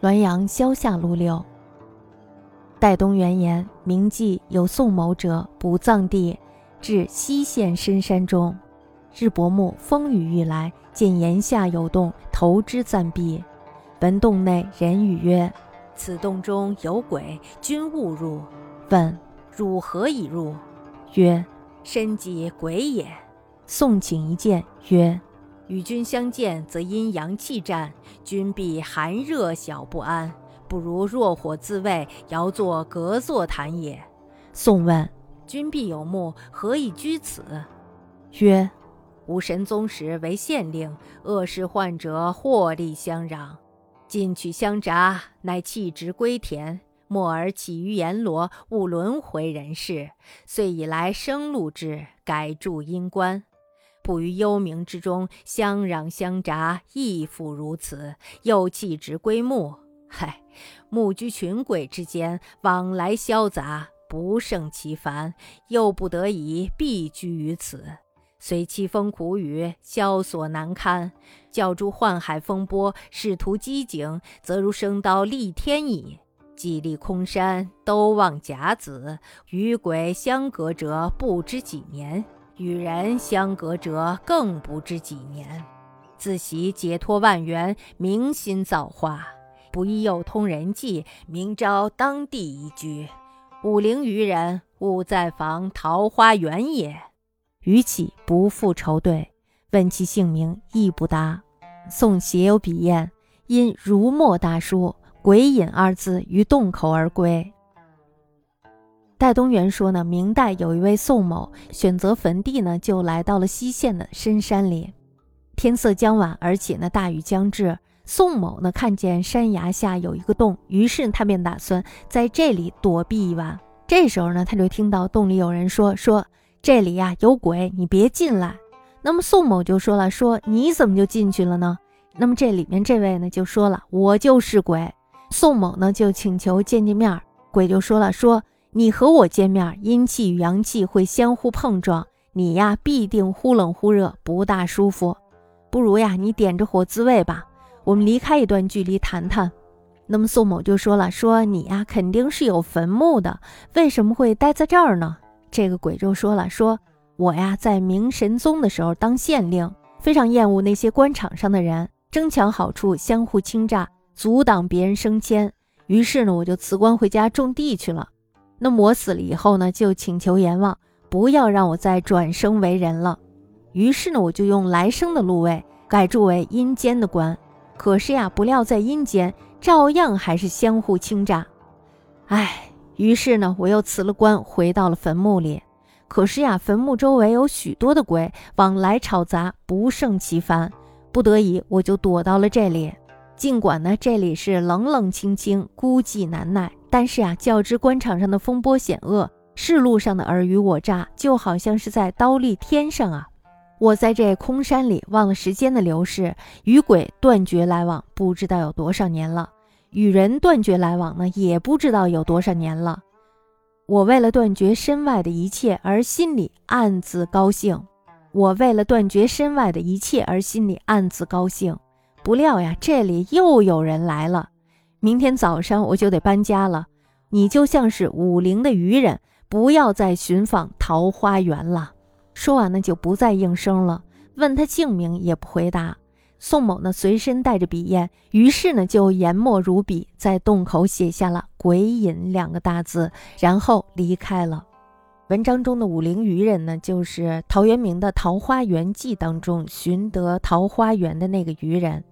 滦阳萧下路六。代东元言，明记有宋某者，卜葬地，至西县深山中。日薄暮，风雨欲来，见岩下有洞，投之暂避。闻洞内人语曰：“此洞中有鬼，君勿入。”问：“汝何以入？”曰：“身即鬼也。”宋请一见，曰：“与君相见，则阴阳气战，君必寒热小不安。”不如若火自卫，遥作隔座谈也。宋问：“君必有目，何以居此？”曰：“吾神宗时为县令，恶事患者获利相攘，进取相札，乃弃职归田。莫而起于阎罗，勿轮回人世，遂以来生路之，改住阴官。不于幽冥之中，相攘相札，亦复如此。又弃职归墓。”嗨，木居群鬼之间，往来潇杂，不胜其烦，又不得已必居于此。虽凄风苦雨，萧索难堪，教诸宦海风波，仕途机警，则如升刀立天矣。既立空山，都望甲子，与鬼相隔者不知几年，与人相隔者更不知几年。自习解脱万缘，明心造化。不亦又通人际，明朝当地宜居。武陵渔人，勿在防桃花源也。余起不复愁对，问其姓名，亦不答。宋写有笔砚，因儒墨大书“鬼隐”二字于洞口而归。戴东元说呢，明代有一位宋某，选择坟地呢，就来到了西县的深山里。天色将晚，而且呢，大雨将至。宋某呢，看见山崖下有一个洞，于是他便打算在这里躲避一晚。这时候呢，他就听到洞里有人说：“说这里呀有鬼，你别进来。”那么宋某就说了：“说你怎么就进去了呢？”那么这里面这位呢就说了：“我就是鬼。”宋某呢就请求见见面，鬼就说了：“说你和我见面，阴气与阳气会相互碰撞，你呀必定忽冷忽热，不大舒服。不如呀，你点着火自卫吧。”我们离开一段距离谈谈，那么宋某就说了：“说你呀，肯定是有坟墓的，为什么会待在这儿呢？”这个鬼就说了：“说我呀，在明神宗的时候当县令，非常厌恶那些官场上的人争抢好处，相互倾轧，阻挡别人升迁。于是呢，我就辞官回家种地去了。那么我死了以后呢，就请求阎王不要让我再转生为人了。于是呢，我就用来生的禄位改住为阴间的官。”可是呀，不料在阴间照样还是相互倾轧。唉，于是呢，我又辞了官，回到了坟墓里。可是呀，坟墓周围有许多的鬼往来吵杂，不胜其烦。不得已，我就躲到了这里。尽管呢，这里是冷冷清清，孤寂难耐，但是啊，较之官场上的风波险恶，世路上的尔虞我诈，就好像是在刀立天上啊。我在这空山里忘了时间的流逝，与鬼断绝来往，不知道有多少年了；与人断绝来往呢，也不知道有多少年了。我为了断绝身外的一切而心里暗自高兴，我为了断绝身外的一切而心里暗自高兴。不料呀，这里又有人来了。明天早上我就得搬家了。你就像是武陵的渔人，不要再寻访桃花源了。说完呢，就不再应声了。问他姓名，也不回答。宋某呢，随身带着笔砚，于是呢，就研墨如笔，在洞口写下了“鬼隐”两个大字，然后离开了。文章中的武陵渔人呢，就是陶渊明的《桃花源记》当中寻得桃花源的那个渔人。